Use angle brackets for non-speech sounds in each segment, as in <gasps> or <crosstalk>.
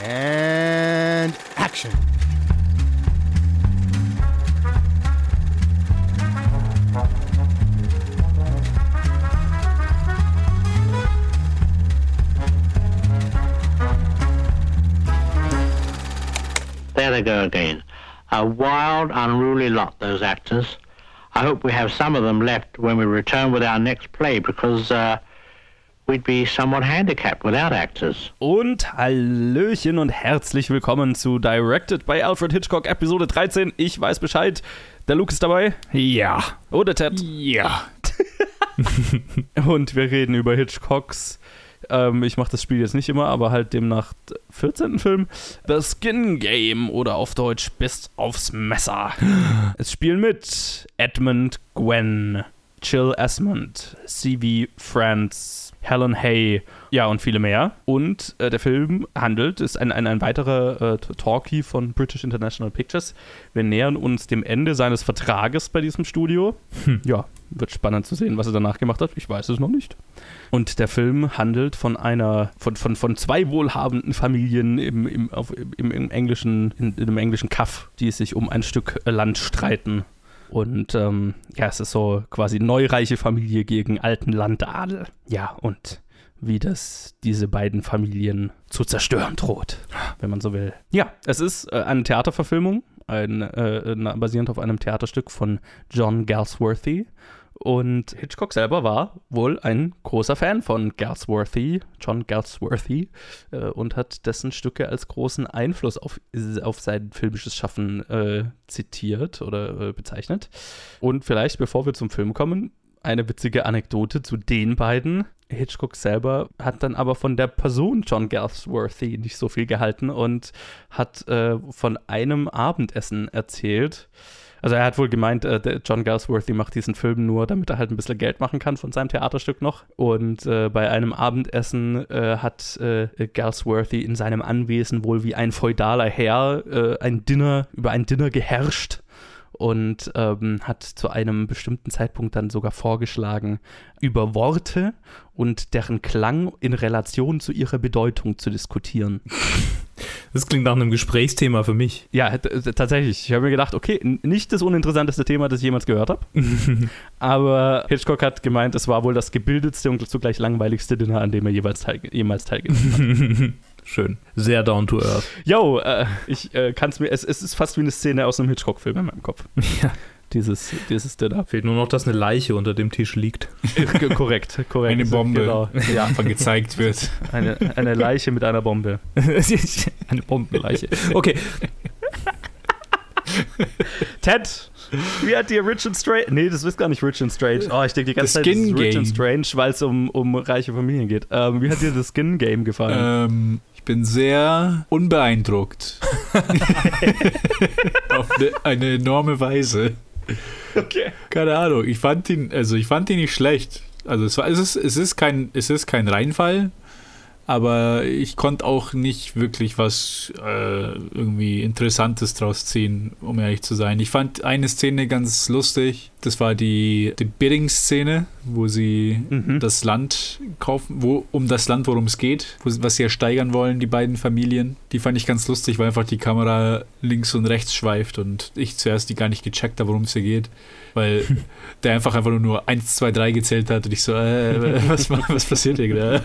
And action. There they go again. A wild, unruly lot, those actors. I hope we have some of them left when we return with our next play because uh, we'd be somewhat handicapped without actors. Und Hallöchen und herzlich willkommen zu Directed by Alfred Hitchcock Episode 13. Ich weiß Bescheid. Der Luke ist dabei. Ja. Oder Ted. Ja. <laughs> Und wir reden über Hitchcocks. Ähm, ich mache das Spiel jetzt nicht immer, aber halt demnach 14. Film. The Skin Game oder auf Deutsch Bist aufs Messer. <gasps> Es spielen mit Edmund Gwen, Chill Esmond, C.V. Franz, Helen Hay, ja und viele mehr. Und äh, der Film handelt, ist ein, ein, ein weiterer äh, Talkie von British International Pictures. Wir nähern uns dem Ende seines Vertrages bei diesem Studio. Ja, wird spannend zu sehen, was er danach gemacht hat. Ich weiß es noch nicht. Und der Film handelt von einer, von, von, von zwei wohlhabenden Familien im, im, auf, im, im englischen, in, in einem englischen Kaff, die sich um ein Stück Land streiten. Und ähm, ja, es ist so quasi neureiche Familie gegen alten Landadel. Ja, und wie das diese beiden Familien zu zerstören droht, wenn man so will. Ja, es ist äh, eine Theaterverfilmung, ein, äh, basierend auf einem Theaterstück von John Galsworthy. Und Hitchcock selber war wohl ein großer Fan von Galsworthy, John Galsworthy, äh, und hat dessen Stücke als großen Einfluss auf, auf sein filmisches Schaffen äh, zitiert oder äh, bezeichnet. Und vielleicht, bevor wir zum Film kommen, eine witzige Anekdote zu den beiden. Hitchcock selber hat dann aber von der Person John Galsworthy nicht so viel gehalten und hat äh, von einem Abendessen erzählt. Also er hat wohl gemeint, äh, John Galsworthy macht diesen Film nur, damit er halt ein bisschen Geld machen kann von seinem Theaterstück noch. Und äh, bei einem Abendessen äh, hat äh, Galsworthy in seinem Anwesen wohl wie ein feudaler Herr äh, ein Dinner, über ein Dinner geherrscht und ähm, hat zu einem bestimmten Zeitpunkt dann sogar vorgeschlagen, über Worte und deren Klang in Relation zu ihrer Bedeutung zu diskutieren. <laughs> Das klingt nach einem Gesprächsthema für mich. Ja, tatsächlich. Ich habe mir gedacht, okay, nicht das uninteressanteste Thema, das ich jemals gehört habe. <laughs> Aber Hitchcock hat gemeint, es war wohl das gebildetste und zugleich langweiligste Dinner, an dem er jeweils teil jemals teilgenommen hat. <laughs> Schön. Sehr down to earth. Yo, äh, ich äh, kann es mir, es, es ist fast wie eine Szene aus einem Hitchcock-Film in meinem Kopf. <laughs> Ja. Dieses, dieses Dinner. Fehlt nur noch, dass eine Leiche unter dem Tisch liegt. Korrekt, korrekt. Eine Bombe, Genau. die einfach gezeigt wird. Eine, eine Leiche mit einer Bombe. <laughs> eine Bombenleiche. Okay, <laughs> Ted, wie hat dir Rich and Strange. Nee, das ist gar nicht Rich and Strange. Oh, ich denke die ganze The Zeit, das ist Skin Rich Game. and Strange, weil es um, um reiche Familien geht. Ähm, wie hat dir das Skin Game gefallen? Ähm, bin sehr unbeeindruckt. <laughs> Auf eine, eine enorme Weise. okay. Keine Ahnung. Ich fand ihn, also ich fand ihn nicht schlecht. Also es, war, es, ist, es, ist kein, es ist kein Reinfall, aber ich konnte auch nicht wirklich was äh, irgendwie Interessantes draus ziehen, um ehrlich zu sein. Ich fand eine Szene ganz lustig. Das war die, die Bidding-Szene, wo sie Mhm. das Land kaufen, wo um das Land, worum es geht, wo, was sie ersteigern wollen, die beiden Familien. Die fand ich ganz lustig, weil einfach die Kamera links und rechts schweift und ich zuerst die gar nicht gecheckt habe, worum es hier geht. Weil <laughs> der einfach einfach nur, nur 1, 2, 3 gezählt hat und ich so, äh, was, was passiert hier gerade?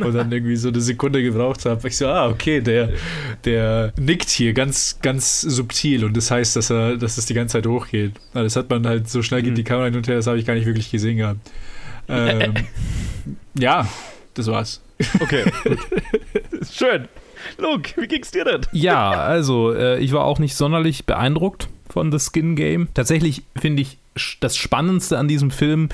Und dann irgendwie so eine Sekunde gebraucht habe. Ich so, ah, okay, der, der nickt hier ganz, ganz subtil und das heißt, dass er, dass es die ganze Zeit hochgeht. Na, Das hat man halt so schnell geht Mhm. die Kamera hin und her, das habe ich gar nicht wirklich gesehen gehabt. Ähm, <laughs> ja, das war's. Okay. gut. Schön. Luke, wie ging's dir denn? Ja, also äh, ich war auch nicht sonderlich beeindruckt von The Skin Game. Tatsächlich finde ich das Spannendste an diesem Film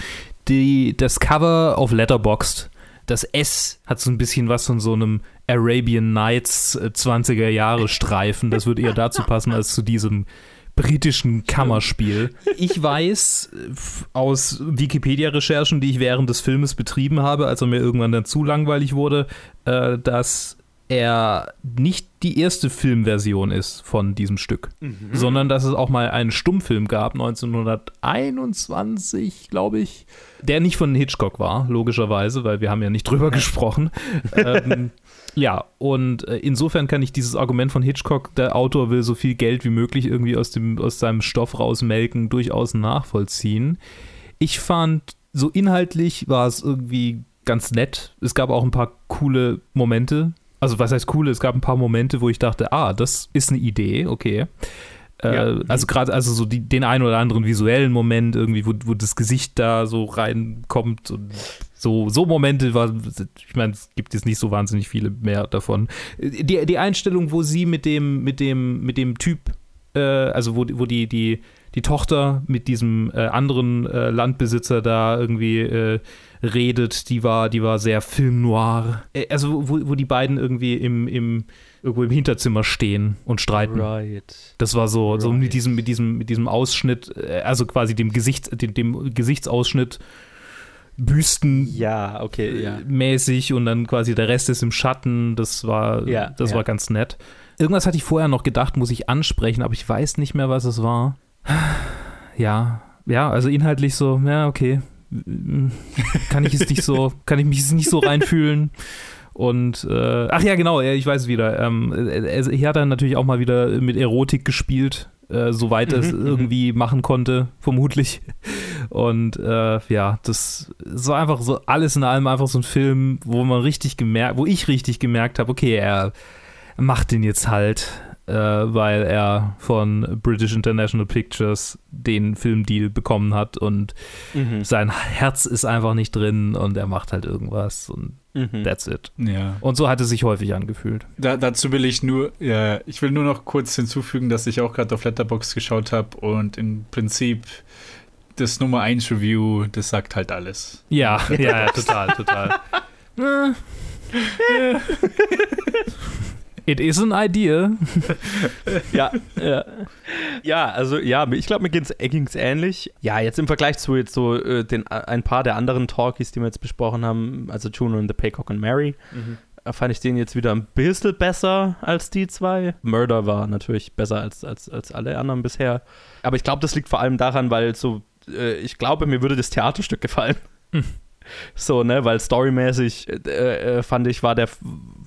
die, das Cover auf Letterboxd. Das S hat so ein bisschen was von so einem Arabian Nights äh, 20er Jahre Streifen. Das würde eher dazu passen als zu diesem britischen Kammerspiel. Ich weiß äh, aus Wikipedia-Recherchen, die ich während des Filmes betrieben habe, als er mir irgendwann dann zu langweilig wurde, äh, dass er nicht die erste Filmversion ist von diesem Stück, sondern dass es auch mal einen Stummfilm gab, 1921, glaube ich, der nicht von Hitchcock war, logischerweise, weil wir haben ja nicht drüber <laughs> gesprochen. ähm, ja, und äh, insofern kann ich dieses Argument von Hitchcock, der Autor will so viel Geld wie möglich irgendwie aus, dem, aus seinem Stoff rausmelken, durchaus nachvollziehen. Ich fand, so inhaltlich war es irgendwie ganz nett. Es gab auch ein paar coole Momente. Also, was heißt coole? Es gab ein paar Momente, wo ich dachte, ah, das ist eine Idee, okay. Äh, Ja. Also gerade also so die, den einen oder anderen visuellen Moment irgendwie, wo, wo das Gesicht da so reinkommt und so, so Momente war, ich meine, es gibt jetzt nicht so wahnsinnig viele mehr davon. Die, die Einstellung, wo sie mit dem, mit dem, mit dem Typ, äh, also wo, wo die, die, die Tochter mit diesem äh, anderen äh, Landbesitzer da irgendwie äh, redet, die war, die war sehr Film noir. Äh, also wo, wo die beiden irgendwie im, im, irgendwo im Hinterzimmer stehen und streiten. Right. Das war so, so Right. mit diesem, mit diesem, mit diesem Ausschnitt, äh, also quasi dem Gesicht, dem, dem Gesichtsausschnitt Büsten Ja, okay, ja. mäßig und dann quasi der Rest ist im Schatten. Das war, Ja, das ja. war ganz nett. Irgendwas hatte ich vorher noch gedacht, muss ich ansprechen, aber ich weiß nicht mehr, was es war. Ja, ja, also inhaltlich so, ja, okay. Kann ich es nicht so, <laughs> kann ich mich nicht so reinfühlen. Und äh, ach ja, genau, ich weiß es wieder. Ähm, er, er hat dann natürlich auch mal wieder mit Erotik gespielt, äh, soweit er es Mhm, mhm. irgendwie machen konnte, vermutlich. Und äh, ja, das so einfach so alles in allem einfach so ein Film, wo man richtig gemerkt, wo ich richtig gemerkt habe, okay, er macht den jetzt halt, äh, weil er von British International Pictures den Filmdeal bekommen hat und Mhm. sein Herz ist einfach nicht drin und er macht halt irgendwas und Mhm. that's it. Ja. Und so hat es sich häufig angefühlt. Da, dazu will ich nur, ja, ich will nur noch kurz hinzufügen, dass ich auch gerade auf Letterbox geschaut habe und im Prinzip das Nummer 1 Review, das sagt halt alles. Ja, <laughs> ja, ja total, total. <laughs> It is an idea. <laughs> Ja, ja. ja, also ja, ich glaube, mir ging's, ging's ähnlich. Ja, jetzt im Vergleich zu jetzt so äh, den, ein paar der anderen Talkies, die wir jetzt besprochen haben, also Juno und The Paycock and Mary, äh, fand ich den jetzt wieder ein bisschen besser als die zwei. Murder war natürlich besser als, als, als alle anderen bisher. Aber ich glaube, das liegt vor allem daran, weil so, äh, ich glaube, mir würde das Theaterstück gefallen. Hm. So, ne, weil storymäßig äh, äh, fand ich, war der,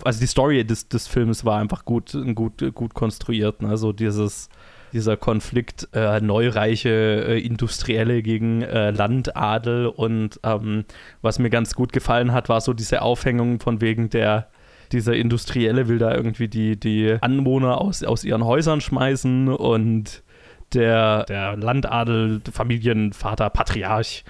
also die Story des, des Films war einfach gut, gut, gut konstruiert. Ne? So dieses, dieser Konflikt äh, neureiche äh, Industrielle gegen äh, Landadel und ähm, was mir ganz gut gefallen hat, war so diese Aufhängung von wegen der dieser Industrielle will da irgendwie die, die Anwohner aus, aus ihren Häusern schmeißen und der, der Landadel, Familienvater, Patriarch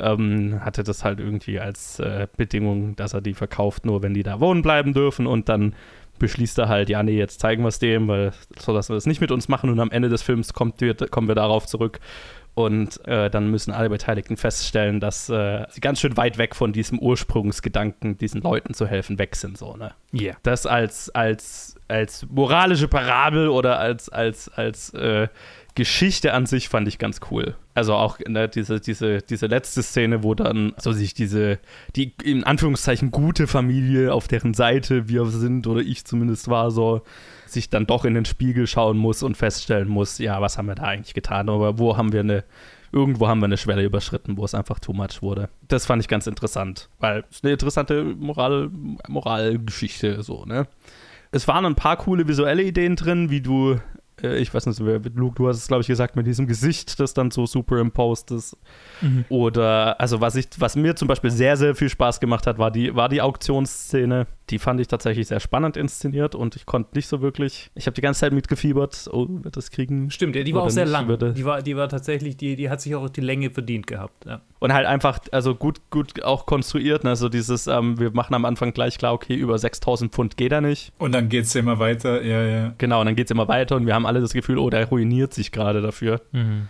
ähm, hatte das halt irgendwie als äh, Bedingung, dass er die verkauft, nur wenn die da wohnen bleiben dürfen und dann beschließt er halt, ja, nee, jetzt zeigen wir es dem, weil so dass wir das nicht mit uns machen und am Ende des Films kommt, wird, kommen wir darauf zurück und äh, dann müssen alle Beteiligten feststellen, dass äh, sie ganz schön weit weg von diesem Ursprungsgedanken, diesen Leuten zu helfen, weg sind, so, ne? Yeah. das als, als, als moralische Parabel oder als, als, als äh, Geschichte an sich fand ich ganz cool. Also auch ne, diese, diese, diese letzte Szene, wo dann so sich diese, die in Anführungszeichen gute Familie, auf deren Seite wir sind oder ich zumindest war, so sich dann doch in den Spiegel schauen muss und feststellen muss, ja, was haben wir da eigentlich getan? Aber wo haben wir eine, irgendwo haben wir eine Schwelle überschritten, wo es einfach too much wurde. Das fand ich ganz interessant, weil es eine interessante Moral, Moralgeschichte so, ne? Es waren ein paar coole visuelle Ideen drin, wie du, ich weiß nicht, wer- Luke, du hast es, glaube ich, gesagt, mit diesem Gesicht, das dann so superimposed ist. Oder, also was ich, was mir zum Beispiel sehr, sehr viel Spaß gemacht hat, war die, war die Auktionsszene. Die fand ich tatsächlich sehr spannend inszeniert und ich konnte nicht so wirklich, ich habe die ganze Zeit mitgefiebert, oh, wird das kriegen? Stimmt, ja, die war auch sehr nicht, lang. würde- Die war, die war tatsächlich, die, die hat sich auch die Länge verdient gehabt. Ja. Und halt einfach, also gut, gut auch konstruiert, ne? also dieses, ähm, wir machen am Anfang gleich klar, okay, über 6000 Pfund geht er nicht. Und dann geht es immer weiter, ja, ja. Genau, und dann geht es immer weiter und wir haben alle das Gefühl, oh, der ruiniert sich gerade dafür.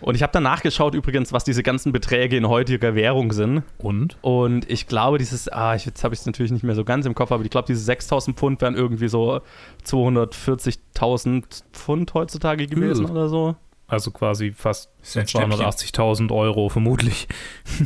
Und ich habe dann nachgeschaut übrigens, was diese ganzen Beträge in heutiger Währung sind. Und? Und ich glaube, dieses, ah, ich, jetzt habe ich es natürlich nicht mehr so ganz im Kopf, aber ich glaube, diese 6000 Pfund wären irgendwie so 240.000 Pfund heutzutage gewesen Ugh. oder so. Also quasi fast Ist ein Schnäppchen. 280.000 Euro vermutlich.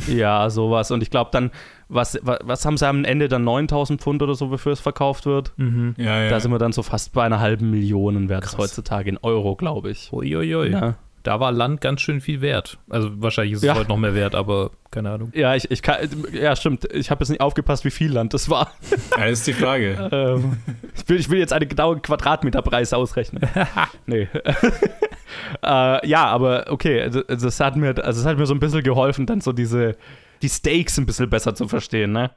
Ja, sowas. Und ich glaube, dann was, was, was haben sie am Ende dann 9000 Pfund oder so, wofür es verkauft wird? Mhm. Ja, ja. Da sind wir dann so fast bei einer halben Million wert Krass. heutzutage in Euro, glaube ich. Uiuiui. Ja. Da war Land ganz schön viel wert. Also wahrscheinlich ist es Ja. heute noch mehr wert, aber keine Ahnung. Ja, ich, ich kann, ja, stimmt. Ich habe jetzt nicht aufgepasst, wie viel Land das war. ja, das ist die Frage. <laughs> ähm, ich, will, ich will jetzt einen genauen Quadratmeterpreis ausrechnen. <laughs> nee. <laughs> äh, ja, aber okay, also, das hat mir, also es hat mir so ein bisschen geholfen, dann so diese, die Stakes ein bisschen besser zu verstehen, ne?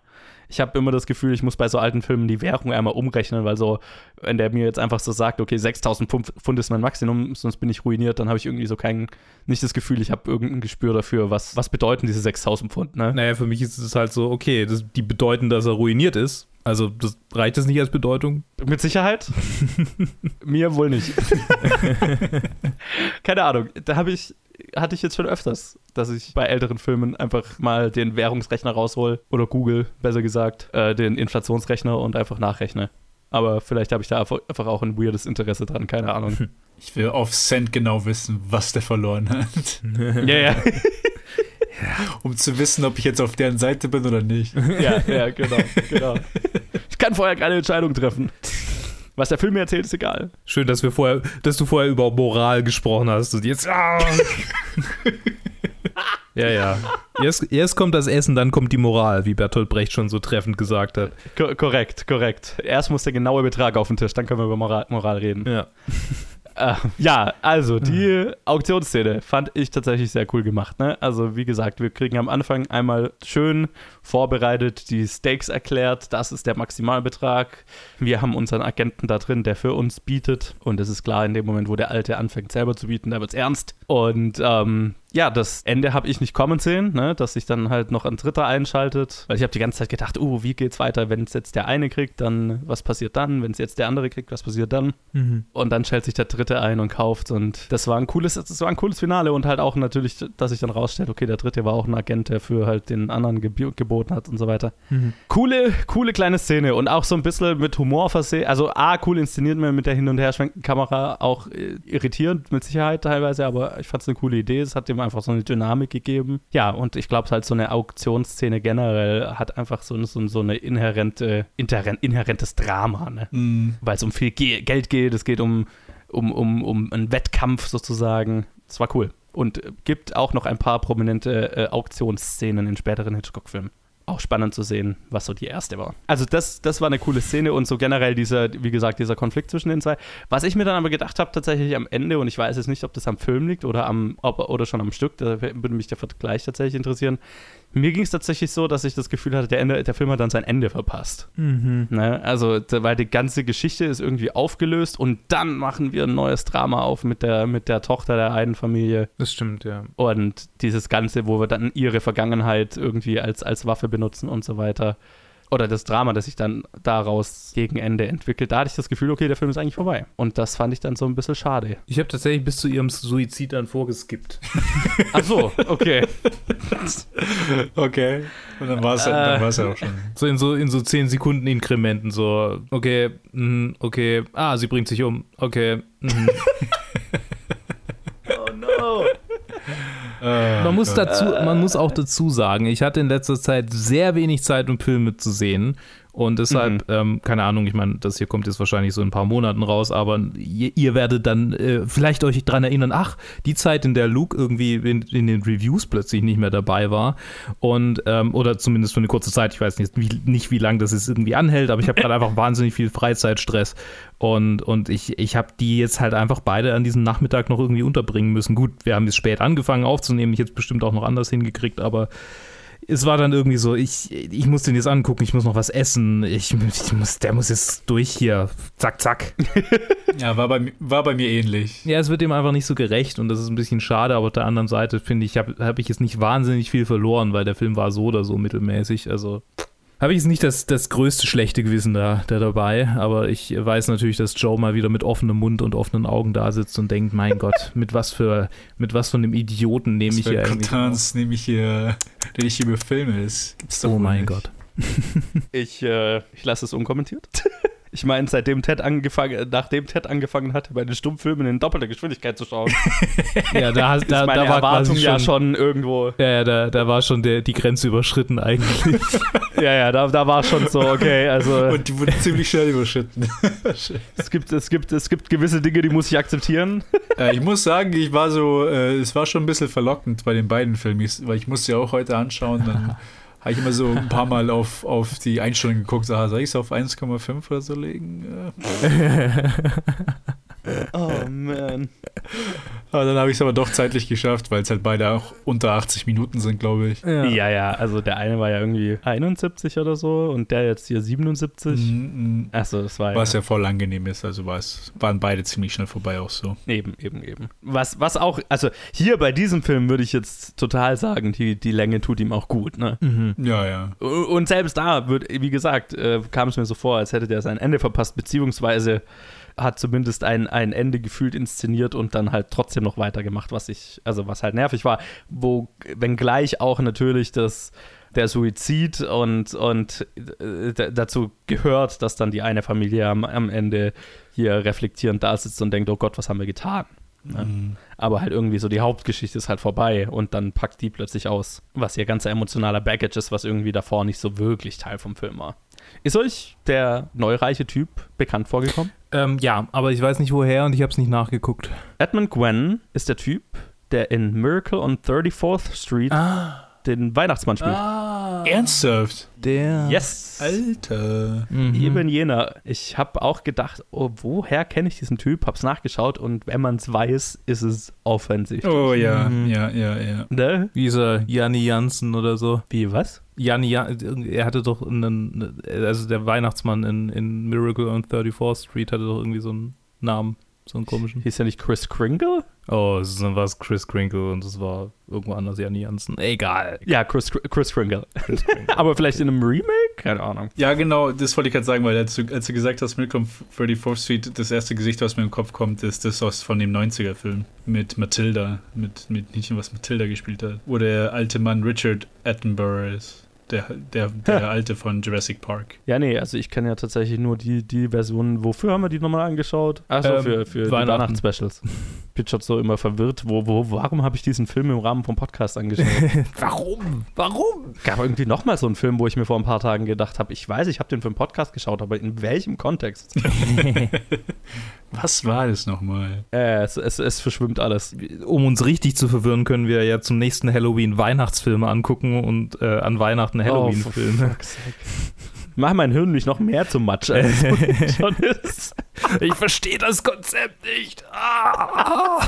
Ich habe immer das Gefühl, ich muss bei so alten Filmen die Währung einmal umrechnen, weil so, wenn der mir jetzt einfach so sagt, okay, 6000 Pfund ist mein Maximum, sonst bin ich ruiniert, dann habe ich irgendwie so kein, nicht das Gefühl, ich habe irgendein Gespür dafür, was, was bedeuten diese 6000 Pfund, ne? Naja, für mich ist es halt so, okay, das, die bedeuten, dass er ruiniert ist. Also das reicht es nicht als Bedeutung. Mit Sicherheit. <laughs> Mir wohl nicht. <laughs> Keine Ahnung. Da habe ich, hatte ich jetzt schon öfters, dass ich bei älteren Filmen einfach mal den Währungsrechner raushol oder Google, besser gesagt, äh, den Inflationsrechner und einfach nachrechne. Aber vielleicht habe ich da einfach auch ein weirdes Interesse dran, keine Ahnung. Ich will auf Cent genau wissen, was der verloren hat. ja, ja, <laughs> Um zu wissen, ob ich jetzt auf deren Seite bin oder nicht. ja, ja, genau, genau. Ich kann vorher keine Entscheidung treffen. Was der Film mir erzählt, ist egal. Schön, dass wir vorher, dass du vorher über Moral gesprochen hast und jetzt. Ah. <laughs> ja, ja. Erst, erst kommt das Essen, dann kommt die Moral, wie Bertolt Brecht schon so treffend gesagt hat. Ko korrekt, korrekt. Erst muss der genaue Betrag auf den Tisch, dann können wir über Moral, Moral reden. Ja. Äh, ja, also die Auktionsszene fand ich tatsächlich sehr cool gemacht. Ne? Also wie gesagt, wir kriegen am Anfang einmal schön vorbereitet die Stakes erklärt. Das ist der Maximalbetrag. Wir haben unseren Agenten da drin, der für uns bietet. Und es ist klar, in dem Moment, wo der Alte anfängt selber zu bieten, da wird es ernst. Und ähm, ja, das Ende habe ich nicht kommen sehen, ne? dass sich dann halt noch ein Dritter einschaltet. Weil ich habe die ganze Zeit gedacht, uh, wie geht's weiter, wenn es jetzt der eine kriegt, dann was passiert dann? Wenn es jetzt der andere kriegt, was passiert dann? Und dann stellt sich der Dritte ein und kauft. Und das war ein cooles, das war ein cooles Finale und halt auch natürlich, dass sich dann rausstellt, okay, der Dritte war auch ein Agent, der für halt den anderen geb geboten hat und so weiter. Coole, coole kleine Szene und auch so ein bisschen mit Humor versehen. Also A, cool inszeniert mir mit der Hin- und Herschwenkenden Kamera, auch äh, irritierend mit Sicherheit teilweise, aber ich fand es eine coole Idee. Es hat dem einfach so eine Dynamik gegeben. Ja, und ich glaube halt so eine Auktionsszene generell hat einfach so, so, so eine inhärente, inhärent, inhärentes Drama, ne? Mm. weil es um viel Ge Geld geht, es geht um, um, um, um einen Wettkampf sozusagen. Das war cool. Und äh, gibt auch noch ein paar prominente äh, Auktionsszenen in späteren Hitchcock-Filmen. Auch spannend zu sehen, was so die erste war. Also das, das war eine coole Szene und so generell dieser, wie gesagt, dieser Konflikt zwischen den zwei. Was ich mir dann aber gedacht habe, tatsächlich am Ende, und ich weiß jetzt nicht, ob das am Film liegt oder, am, ob, oder schon am Stück, da würde mich der Vergleich tatsächlich interessieren. Mir ging es tatsächlich so, dass ich das Gefühl hatte, der, Ende, der Film hat dann sein Ende verpasst. Mhm. Ne? Also, weil die ganze Geschichte ist irgendwie aufgelöst und dann machen wir ein neues Drama auf mit der, mit der Tochter der einen Familie Das stimmt, ja. und dieses Ganze, wo wir dann ihre Vergangenheit irgendwie als, als Waffe benutzen und so weiter. Oder das Drama, das sich dann daraus gegen Ende entwickelt. Da hatte ich das Gefühl, okay, der Film ist eigentlich vorbei. Und das fand ich dann so ein bisschen schade. Ich habe tatsächlich bis zu ihrem Suizid dann vorgeskippt. <laughs> Ach so, okay. <laughs> Okay. Und dann war es Äh. dann war's ja auch schon. So in so in so 10 Sekunden Inkrementen, so, okay, mhm, okay, ah, sie bringt sich um, okay. <laughs> No. Man muss dazu, man muss auch dazu sagen, ich hatte in letzter Zeit sehr wenig Zeit, um Filme zu sehen. Und deshalb, ähm, keine Ahnung, ich meine, das hier kommt jetzt wahrscheinlich so in ein paar Monaten raus, aber ihr, ihr werdet dann äh, vielleicht euch dran erinnern, ach, die Zeit, in der Luke irgendwie in, in den Reviews plötzlich nicht mehr dabei war. Und, ähm, oder zumindest für eine kurze Zeit, ich weiß nicht, wie, nicht, wie lange das jetzt irgendwie anhält, aber ich habe <laughs> gerade einfach wahnsinnig viel Freizeitstress. Und, und ich, ich habe die jetzt halt einfach beide an diesem Nachmittag noch irgendwie unterbringen müssen. Gut, wir haben jetzt spät angefangen aufzunehmen, ich hätte es bestimmt auch noch anders hingekriegt, aber es war dann irgendwie so, ich, ich muss den jetzt angucken, ich muss noch was essen, ich, ich muss, der muss jetzt durch hier, zack, zack. <laughs> Ja, war bei, war bei mir ähnlich. Ja, es wird ihm einfach nicht so gerecht und das ist ein bisschen schade, aber auf der anderen Seite finde ich, habe hab ich jetzt nicht wahnsinnig viel verloren, weil der Film war so oder so mittelmäßig, also habe ich jetzt nicht das, das größte schlechte Gewissen da, da dabei, aber ich weiß natürlich, dass Joe mal wieder mit offenem Mund und offenen Augen da sitzt und denkt, mein <laughs> Gott, mit was für, mit was von dem Idioten nehme Was ich für hier eigentlich Contents nehme ich hier, den ich hier befilme. Das gibt's doch Oh mein nicht. Gott. Ich, äh, ich lasse es unkommentiert. <laughs> Ich meine, seitdem Ted angefangen, nachdem Ted angefangen hatte, bei den Stummfilmen in doppelter Geschwindigkeit zu schauen, <laughs> Ja, da, <laughs> ist da, meine da war Erwartung quasi ja schon irgendwo. Ja, ja, da, da war schon der, die Grenze überschritten eigentlich. <laughs> Ja, ja, da, da war schon so, okay, also Und die wurde ziemlich schnell überschritten. es gibt, es, gibt, es gibt gewisse Dinge, die muss ich akzeptieren. äh, ich muss sagen, ich war so, äh, es war schon ein bisschen verlockend bei den beiden Filmen, ich, weil ich musste ja auch heute anschauen, dann habe ich immer so ein paar Mal auf, auf die Einstellung geguckt, ah, soll ich es auf 1,5 oder so legen? <laughs> Ja. Oh <laughs> man. Aber dann habe ich es aber doch zeitlich geschafft, weil es halt beide auch unter 80 Minuten sind, glaube ich. Ja. ja, also der eine war ja irgendwie 71 oder so und der jetzt hier 77. Mhm. Achso, das war Was ja ja voll angenehm ist, also waren beide ziemlich schnell vorbei auch so. eben, eben, eben. Was, was auch, also hier bei diesem Film würde ich jetzt total sagen, die, die Länge tut ihm auch gut, ne? mhm. Ja, ja. Und selbst da wird, wie gesagt, äh, kam es mir so vor, als hätte der sein Ende verpasst, beziehungsweise hat zumindest ein, ein Ende gefühlt inszeniert und dann halt trotzdem noch weitergemacht, was ich, also was halt nervig war, wo, wenngleich auch natürlich das der Suizid und, und äh, dazu gehört, dass dann die eine Familie am, am Ende hier reflektierend da sitzt und denkt, oh Gott, was haben wir getan? Ja. Mhm. Aber halt irgendwie so die Hauptgeschichte ist halt vorbei und dann packt die plötzlich aus, was ihr ganzer emotionaler Baggage ist, was irgendwie davor nicht so wirklich Teil vom Film war. Ist euch der neureiche Typ bekannt vorgekommen? Ähm, ja, aber ich weiß nicht woher und ich habe es nicht nachgeguckt. Edmund Gwen ist der Typ, der in Miracle on 34th Street den Weihnachtsmann spielt. Ernsthaft? Der. Yes! Alter. Mhm. Eben jener. Ich habe auch gedacht, oh, woher kenne ich diesen Typ? Hab's nachgeschaut und wenn man es weiß, ist es offensichtlich. Oh ja, Mhm. ja, ja, ja. Ne? Dieser Janni Jansen oder so. Wie, was? Janni, Jan- er hatte doch einen, also der Weihnachtsmann in, in Miracle on 34th Street hatte doch irgendwie so einen Namen, so einen komischen. Hieß ja nicht Chris Kringle? Oh, es war es Chris Crinkle und es war irgendwo anders Janni Jansen. Egal. Ja, Chris, Chris Kringle. Chris Crinkle. <laughs> Aber vielleicht in einem Remake? Keine Ahnung. Ja, genau, das wollte ich gerade sagen, weil als du, als du gesagt hast, Milcom 34th Street, das erste Gesicht, was mir im Kopf kommt, ist das aus von dem 90er-Film mit Matilda, mit, mit Mädchen, was Matilda gespielt hat, wo der alte Mann Richard Attenborough ist. Der, der, der <laughs> alte von Jurassic Park. Ja, nee, also ich kenne ja tatsächlich nur die, die Version. Wofür haben wir die nochmal angeschaut? Achso, Ähm, für, für die Weihnachten. Weihnachtsspecials. <laughs> Bin schon so immer verwirrt. Wo, wo, warum habe ich diesen Film im Rahmen vom Podcast angeschaut? <laughs> Warum? Warum? gab irgendwie nochmal so einen Film, wo ich mir vor ein paar Tagen gedacht habe, ich weiß, ich habe den für einen Podcast geschaut, aber in welchem Kontext? Was war das nochmal? äh, es, es, es verschwimmt alles. Um uns richtig zu verwirren, können wir ja zum nächsten Halloween Weihnachtsfilme angucken und äh, an Weihnachten Oh, Halloween-Filme. <laughs> Mach mein Hirn nicht noch mehr zum Matsch, als es <laughs> schon ist. ich verstehe das Konzept nicht. Ah.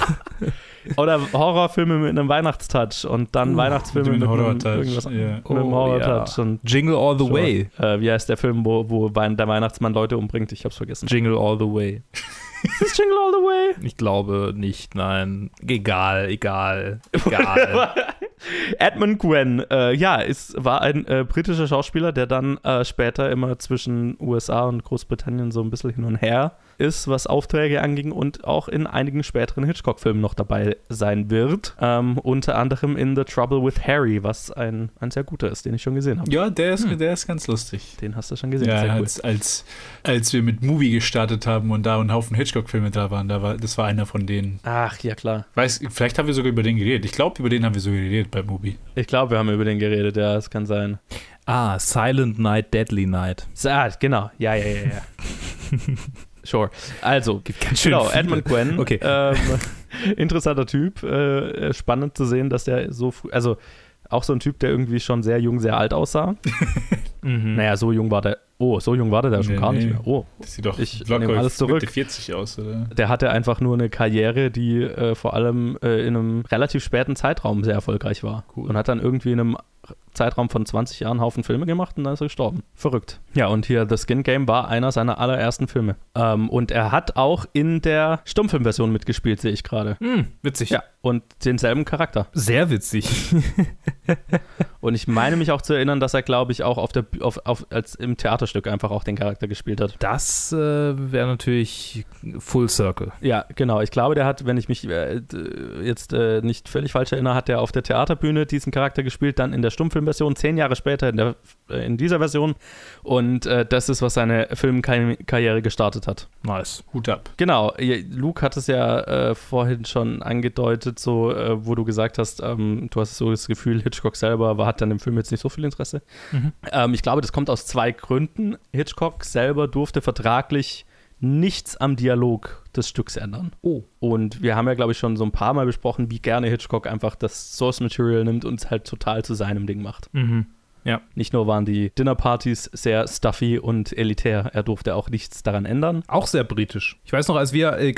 Oder Horrorfilme mit einem Weihnachtstouch und dann Weihnachtsfilme mit dem einem Horror-Touch, irgendwas ja. mit einem Oh, Horror-Touch. ja. Und Jingle All the Way. Äh, wie heißt der Film, wo, wo der Weihnachtsmann Leute umbringt? Ich hab's vergessen. Jingle All the Way. <laughs> Ist das Jingle All the Way? Ich glaube nicht, nein. Egal, egal, <laughs> egal. Edmund Gwen, äh, ja, ist, war ein äh, britischer Schauspieler, der dann äh, später immer zwischen USA und Großbritannien so ein bisschen hin und her ist, was Aufträge anging und auch in einigen späteren Hitchcock-Filmen noch dabei sein wird. Ähm, unter anderem in The Trouble with Harry, was ein, ein sehr guter ist, den ich schon gesehen habe. Ja, der ist, der ist ganz lustig. Den hast du schon gesehen. Ja, sehr cool. als, als, als wir mit Movie gestartet haben und da ein Haufen Hitchcock-Filme da waren, da war, das war einer von denen. Ach, ja klar. Weiß, vielleicht haben wir sogar über den geredet. Ich glaube, über den haben wir sogar geredet bei Movie. Ich glaube, wir haben über den geredet, ja, das kann sein. ah, Silent Night, Deadly Night. Ah, genau. Ja, ja, ja, ja. <laughs> sure. Also, ganz schön genau, viele. Edmund Gwen. Okay. Ähm, <laughs> interessanter Typ. Äh, spannend zu sehen, dass der so früh, also auch so ein Typ, der irgendwie schon sehr jung, sehr alt aussah. <laughs> Mhm. Naja, so jung war der. Oh, so jung war der da schon Nee, gar nicht nee. mehr. Oh, Das sieht doch Ich locker alles zurück. Mitte 40 aus, oder? der hatte einfach nur eine Karriere, die äh, vor allem äh, in einem relativ späten Zeitraum sehr erfolgreich war. Cool. Und hat dann irgendwie in einem Zeitraum von 20 Jahren einen Haufen Filme gemacht und dann ist er gestorben. Verrückt. Ja, und hier The Skin Game war einer seiner allerersten Filme. Ähm, und er hat auch in der Stummfilmversion mitgespielt, sehe ich gerade. Hm, witzig. Ja, und denselben Charakter. Sehr witzig. <laughs> Und ich meine mich auch zu erinnern, dass er, glaube ich, auch auf der, auf, auf, als im Theaterstück einfach auch den Charakter gespielt hat. Das äh, wäre natürlich Full Circle. Ja, genau. Ich glaube, der hat, wenn ich mich äh, jetzt äh, nicht völlig falsch erinnere, hat er auf der Theaterbühne diesen Charakter gespielt, dann in der Stummfilmversion, zehn Jahre später in, der, äh, in dieser Version. Und äh, das ist, was seine Filmkarriere gestartet hat. Nice. Hut ab. Genau. Luke hat es ja äh, vorhin schon angedeutet, so, wo du gesagt hast, ähm, du hast so das Gefühl, Hitchcock selber war hat dann im Film jetzt nicht so viel Interesse. Mhm. Ähm, ich glaube, das kommt aus zwei Gründen. Hitchcock selber durfte vertraglich nichts am Dialog des Stücks ändern. Oh. Und wir haben ja, glaube ich, schon so ein paar Mal besprochen, wie gerne Hitchcock einfach das Source Material nimmt und es halt total zu seinem Ding macht. Mhm. Ja. Nicht nur waren die Dinnerpartys sehr stuffy und elitär, er durfte auch nichts daran ändern. Auch sehr britisch. Ich weiß noch, als wir, äh,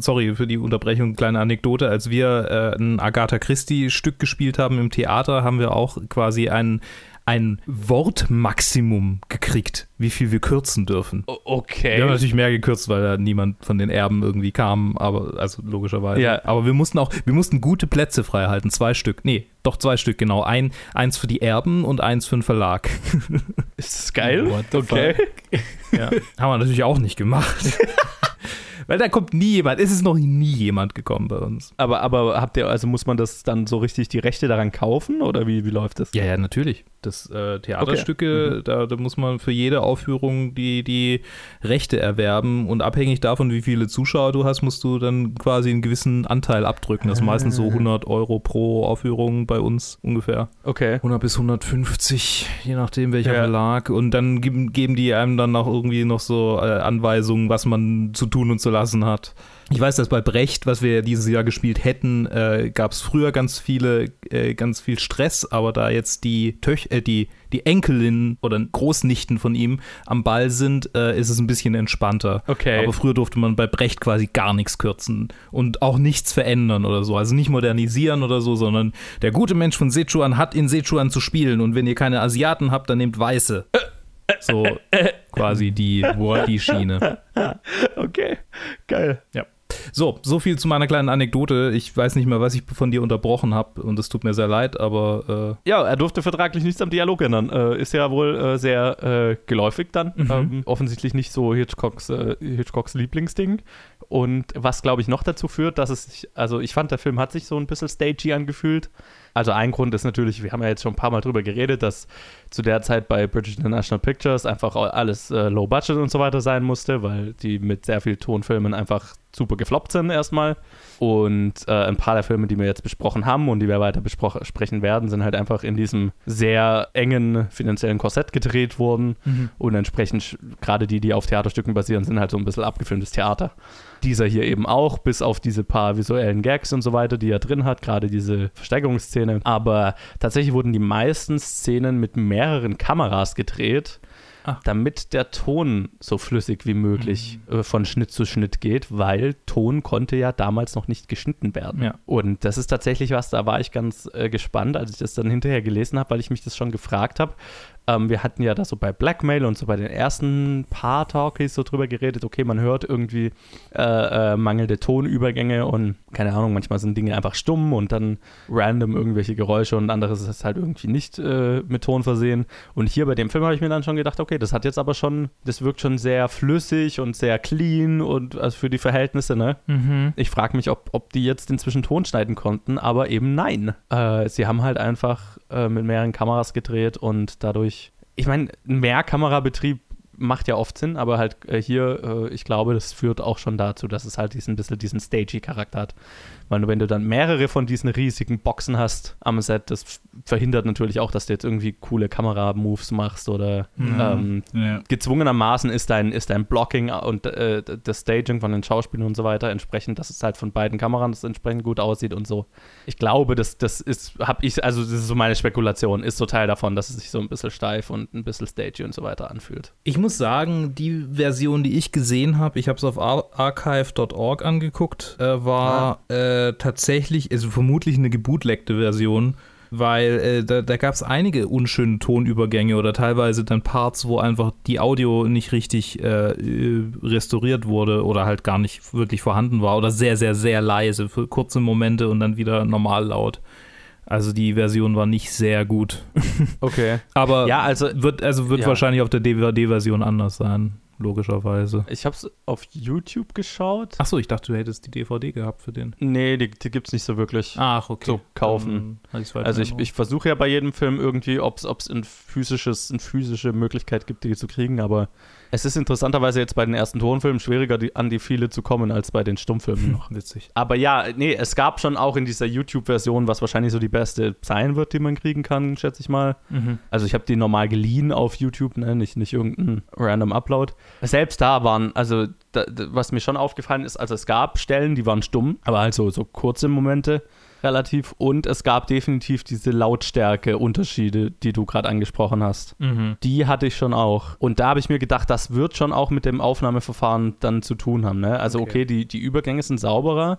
sorry für die Unterbrechung, kleine Anekdote, als wir äh, ein Agatha Christie-Stück gespielt haben im Theater, haben wir auch quasi einen ein Wortmaximum gekriegt, wie viel wir kürzen dürfen. Okay. Wir haben natürlich mehr gekürzt, weil da niemand von den Erben irgendwie kam, aber also logischerweise. Ja. Aber wir mussten auch, wir mussten gute Plätze frei halten, zwei Stück. Nee, doch zwei Stück, genau. Ein, eins für die Erben und eins für den Verlag. Ist das geil? What the okay. Fuck? Ja. Haben wir natürlich auch nicht gemacht. <laughs> Weil da kommt nie jemand, es ist noch nie jemand gekommen bei uns. Aber, aber habt ihr, also muss man das dann so richtig die Rechte daran kaufen oder wie, wie läuft das? Ja, ja, natürlich. Das äh, Theaterstücke, okay. mhm. da, da, muss man für jede Aufführung die, die Rechte erwerben und abhängig davon, wie viele Zuschauer du hast, musst du dann quasi einen gewissen Anteil abdrücken. Das ist meistens so 100 ah. Euro pro Aufführung bei uns ungefähr. Okay. 100 bis 150, je nachdem welcher ja. Verlag. Und dann geben, geben die einem dann auch irgendwie noch so äh, Anweisungen, was man zu tun und zu lassen hat. Ich weiß, dass bei Brecht, was wir dieses Jahr gespielt hätten, äh, gab es früher ganz viele, äh, ganz viel Stress, aber da jetzt die Töch äh, die, die Enkelin oder Großnichten von ihm am Ball sind, äh, ist es ein bisschen entspannter. Okay. Aber früher durfte man bei Brecht quasi gar nichts kürzen und auch nichts verändern oder so. Also nicht modernisieren oder so, sondern der gute Mensch von Sichuan hat in Sichuan zu spielen und wenn ihr keine Asiaten habt, dann nehmt Weiße. So quasi die, die Schiene. Okay, geil. Ja. So, so viel zu meiner kleinen Anekdote. Ich weiß nicht mehr, was ich von dir unterbrochen habe und es tut mir sehr leid, aber. Äh ja, er durfte vertraglich nichts am Dialog ändern. Äh, ist ja wohl äh, sehr äh, geläufig dann. Mhm. Ähm, offensichtlich nicht so Hitchcocks, äh, Hitchcocks Lieblingsding. Und was, glaube ich, noch dazu führt, dass es sich, also ich fand, der Film hat sich so ein bisschen stagey angefühlt. Also ein Grund ist natürlich, wir haben ja jetzt schon ein paar Mal drüber geredet, dass zu der Zeit bei British International Pictures einfach alles äh, Low Budget und so weiter sein musste, weil die mit sehr viel Tonfilmen einfach super gefloppt sind erstmal. Und äh, ein paar der Filme, die wir jetzt besprochen haben und die wir weiter besprechen werden, sind halt einfach in diesem sehr engen finanziellen Korsett gedreht worden. Mhm. Und entsprechend, gerade die, die auf Theaterstücken basieren, sind halt so ein bisschen abgefilmtes Theater. Dieser hier eben auch, bis auf diese paar visuellen Gags und so weiter, die er drin hat, gerade diese Versteigerungsszene. Aber tatsächlich wurden die meisten Szenen mit mehreren Kameras gedreht Ach. damit der Ton so flüssig wie möglich mhm. äh, von Schnitt zu Schnitt geht, weil Ton konnte ja damals noch nicht geschnitten werden. Ja. Und das ist tatsächlich was, da war ich ganz äh, gespannt, als ich das dann hinterher gelesen habe, weil ich mich das schon gefragt habe, ähm, wir hatten ja da so bei Blackmail und so bei den ersten paar Talkies so drüber geredet, okay, man hört irgendwie äh, äh, mangelnde Tonübergänge und keine Ahnung, manchmal sind Dinge einfach stumm und dann random irgendwelche Geräusche und anderes ist halt irgendwie nicht äh, mit Ton versehen. Und hier bei dem Film habe ich mir dann schon gedacht, okay, das hat jetzt aber schon, das wirkt schon sehr flüssig und sehr clean und also für die Verhältnisse, ne? Mhm. Ich frage mich, ob, ob die jetzt inzwischen Ton schneiden konnten, aber eben nein. Äh, sie haben halt einfach äh, mit mehreren Kameras gedreht und dadurch, ich meine, ein Mehrkamerabetrieb macht ja oft Sinn, aber halt äh, hier, äh, ich glaube, das führt auch schon dazu, dass es halt diesen bisschen diesen stagey Charakter hat. Weil wenn du dann mehrere von diesen riesigen Boxen hast am Set, das verhindert natürlich auch, dass du jetzt irgendwie coole Kameramoves machst oder mhm. ähm, ja. gezwungenermaßen ist dein, ist dein Blocking und äh, das Staging von den Schauspielern und so weiter entsprechend, dass es halt von beiden Kameran das entsprechend gut aussieht und so. Ich glaube, das, das ist, habe ich, also das ist so meine Spekulation, ist so Teil davon, dass es sich so ein bisschen steif und ein bisschen stagey und so weiter anfühlt. Ich muss sagen, die Version, die ich gesehen habe, ich habe es auf ar archive.org angeguckt, äh, war ja. äh, äh, tatsächlich, also vermutlich eine gebootlegte Version, weil äh, da, da gab es einige unschöne Tonübergänge oder teilweise dann Parts, wo einfach die Audio nicht richtig äh, restauriert wurde oder halt gar nicht wirklich vorhanden war oder sehr, sehr, sehr leise für kurze Momente und dann wieder normal laut. Also die Version war nicht sehr gut. Okay. <laughs> Aber Ja, also wird, also wird Ja. wahrscheinlich auf der DVD-Version anders sein, logischerweise. ich habe es auf YouTube geschaut. Achso, ich dachte, du hättest die DVD gehabt für den. Nee, die, die gibt es nicht so wirklich. Ach, okay. So kaufen. Also ich, ich versuche ja bei jedem Film irgendwie, ob es ein physisches, eine physische Möglichkeit gibt, die zu kriegen, aber es ist interessanterweise jetzt bei den ersten Tonfilmen schwieriger, die, an die viele zu kommen, als bei den Stummfilmen noch. Witzig. Aber ja, nee, es gab schon auch in dieser YouTube-Version, was wahrscheinlich so die beste sein wird, die man kriegen kann, schätze ich mal. Mhm. Also ich habe die normal geliehen auf YouTube, ne? nicht, nicht irgendein random Upload. Selbst da waren, also da, was mir schon aufgefallen ist, also es gab Stellen, die waren stumm, aber also so kurze Momente relativ. Und es gab definitiv diese Lautstärke-Unterschiede, die du gerade angesprochen hast. Mhm. Die hatte ich schon auch. Und da habe ich mir gedacht, das wird schon auch mit dem Aufnahmeverfahren dann zu tun haben. Ne? Also okay, Okay. die, die Übergänge sind sauberer.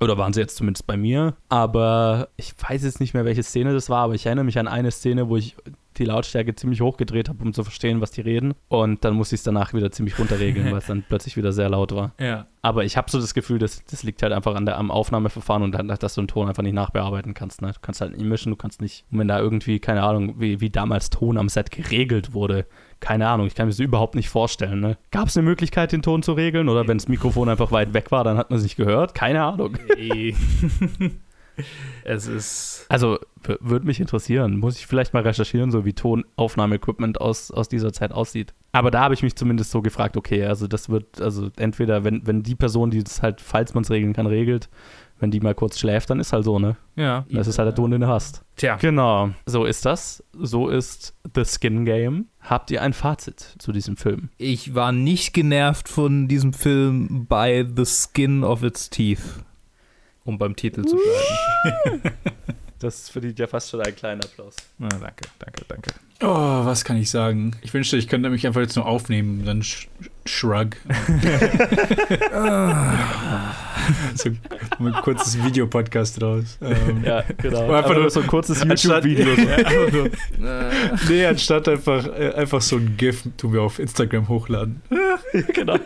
Oder waren sie jetzt zumindest bei mir. Aber ich weiß jetzt nicht mehr, welche Szene das war, aber ich erinnere mich an eine Szene, wo ich die Lautstärke ziemlich hochgedreht habe, um zu verstehen, was die reden. Und dann musste ich es danach wieder ziemlich runterregeln, <laughs> weil es dann plötzlich wieder sehr laut war. Ja. Aber ich habe so das Gefühl, das, das liegt halt einfach an der, am Aufnahmeverfahren und dann, dass du einen Ton einfach nicht nachbearbeiten kannst. Ne? Du kannst halt nicht mischen, du kannst nicht, und wenn da irgendwie, keine Ahnung, wie, wie damals Ton am Set geregelt wurde, keine Ahnung, ich kann mir das überhaupt nicht vorstellen. Ne? Gab es eine Möglichkeit, den Ton zu regeln? Oder wenn das Mikrofon einfach weit weg war, dann hat man es nicht gehört? Keine Ahnung. Nee. <laughs> es ist. Also, würde mich interessieren. Muss ich vielleicht mal recherchieren, so wie Tonaufnahmeequipment aus, aus dieser Zeit aussieht. Aber da habe ich mich zumindest so gefragt, okay, also das wird, also entweder, wenn, wenn die Person, die das halt, falls man es regeln kann, regelt, wenn die mal kurz schläft, dann ist halt so, ne? Ja. Das ist halt der Ton, den du hast. Tja. Genau, so ist das. So ist The Skin Game. Habt ihr ein Fazit zu diesem Film? Ich war nicht genervt von diesem Film by The Skin of Its Teeth. Um beim Titel zu bleiben. <laughs> Das verdient ja fast schon einen kleinen Applaus. Na, danke, danke, danke. Oh, was kann ich sagen? Ich wünschte, ich könnte mich einfach jetzt nur aufnehmen, dann shrug. <laughs> so ein kurzes Videopodcast raus. Ähm, Ja, genau. Einfach nur- so ein kurzes YouTube-Video. So. <laughs> Ja, nur- nee, anstatt einfach, äh, einfach so ein GIF tun wir auf Instagram hochladen. genau.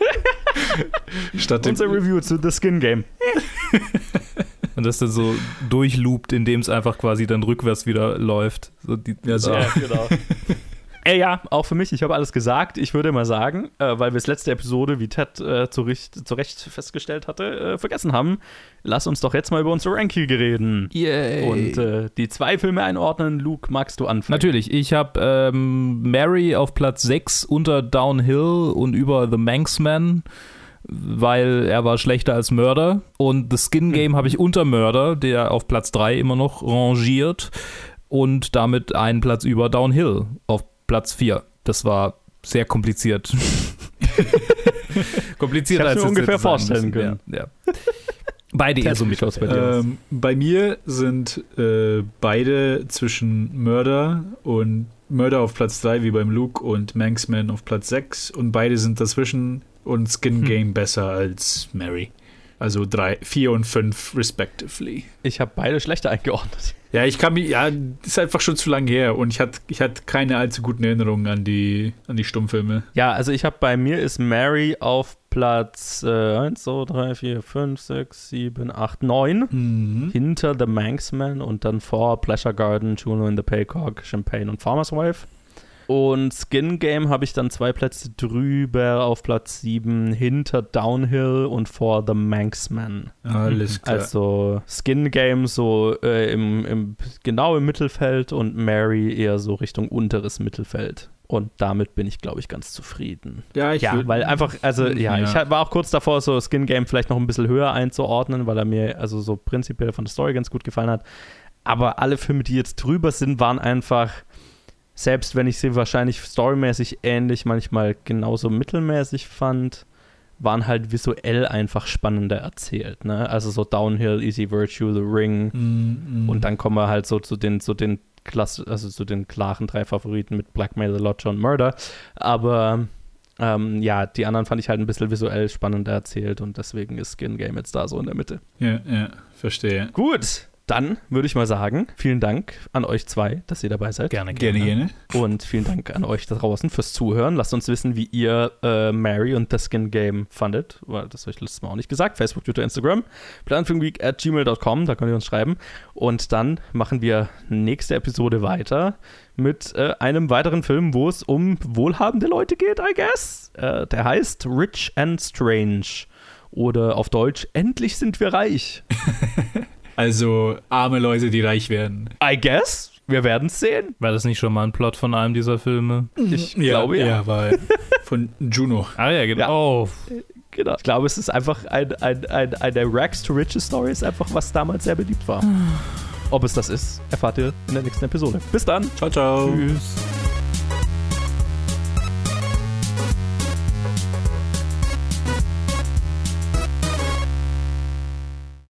Statt dem, Unser Review zu The Skin Game. <laughs> Und das dann so durchloopt, indem es einfach quasi dann rückwärts wieder läuft. So die, Ja, so. Ah. genau. Äh, ja, auch für mich. Ich habe alles gesagt. Ich würde mal sagen, äh, weil wir es letzte Episode, wie Ted äh, zu, Recht, zu Recht festgestellt hatte, äh, vergessen haben. Lass uns doch jetzt mal über unsere Ranking reden. Yay. Und äh, die zwei Filme einordnen. Luke, magst du anfangen? Natürlich, ich habe ähm, Mary auf Platz 6 unter Downhill und über The Manxman, weil er war schlechter als Mörder. Und The Skin Game habe ich unter Mörder, der auf Platz 3 immer noch rangiert. Und damit einen Platz über Downhill auf Platz 4. Das war sehr kompliziert. <laughs> Komplizierter Ich hab's mir als ungefähr vorstellen müssen. können. Ja, ja. Beide eher so schaut's bei dir? Ähm, bei mir sind äh, beide zwischen Mörder und Mörder auf Platz 3 wie beim Luke und Manxman auf Platz 6 und beide sind dazwischen und Skin Hm. Game besser als Mary. Also 3, 4 und 5 respectively. Ich habe beide schlechter eingeordnet. Ja, ich kann mich, ja, ist einfach schon zu lange her und ich hatte ich hatte keine allzu guten Erinnerungen an die, an die Stummfilme. Ja, also ich habe bei mir ist Mary auf Platz äh, 1, 2, 3, 4, 5, 6, 7, 8, 9. Mhm. Hinter The Manxman und dann vor Pleasure Garden, Juno and the Paycock, Champagne und Farmer's Wife. Und Skin Game habe ich dann zwei Plätze drüber auf Platz 7, hinter Downhill und vor The Manxman. Alles klar. Also Skin Game so äh, im, im, genau im Mittelfeld und Mary eher so Richtung unteres Mittelfeld. Und damit bin ich, glaube ich, ganz zufrieden. ja, ich ja, weil einfach, also ja, Ja. ich war auch kurz davor, so Skin Game vielleicht noch ein bisschen höher einzuordnen, weil er mir also so prinzipiell von der Story ganz gut gefallen hat. Aber alle Filme, die jetzt drüber sind, waren einfach, selbst wenn ich sie wahrscheinlich storymäßig ähnlich, manchmal genauso mittelmäßig fand, waren halt visuell einfach spannender erzählt. Ne? Also so Downhill, Easy Virtue, The Ring. Mhm, mhm. Und dann kommen wir halt so zu den, zu den Klasse, also zu den klaren drei Favoriten mit Blackmail, The Lodger und Murder. Aber ähm, ja, die anderen fand ich halt ein bisschen visuell spannender erzählt und deswegen ist Skin Game jetzt da so in der Mitte. Ja, ja, verstehe. Gut, Dann würde ich mal sagen, vielen Dank an euch zwei, dass ihr dabei seid. Gerne, gerne. Gerne. Und vielen Dank an euch da draußen fürs Zuhören. Lasst uns wissen, wie ihr äh, Mary und das Skin Game fandet. Weil das habe ich letztes Mal auch nicht gesagt. Facebook, Twitter, Instagram. Planfilmweek at gmail.com, da könnt ihr uns schreiben. Und dann machen wir nächste Episode weiter mit äh, einem weiteren Film, wo es um wohlhabende Leute geht, I guess. Äh, der heißt Rich and Strange. Oder auf Deutsch, endlich sind wir reich. <laughs> Also arme Leute, die reich werden. I guess. Wir werden es sehen. War das nicht schon mal ein Plot von einem dieser Filme? Ich glaube ja. Ja, war von Juno. <laughs> Ah ja, genau. Genau. Ich glaube, es ist einfach ein, ein, ein, eine Rags to Riches Story, ist einfach, was damals sehr beliebt war. Ob es das ist, erfahrt ihr in der nächsten Episode. Bis dann. Ciao, ciao. Tschüss.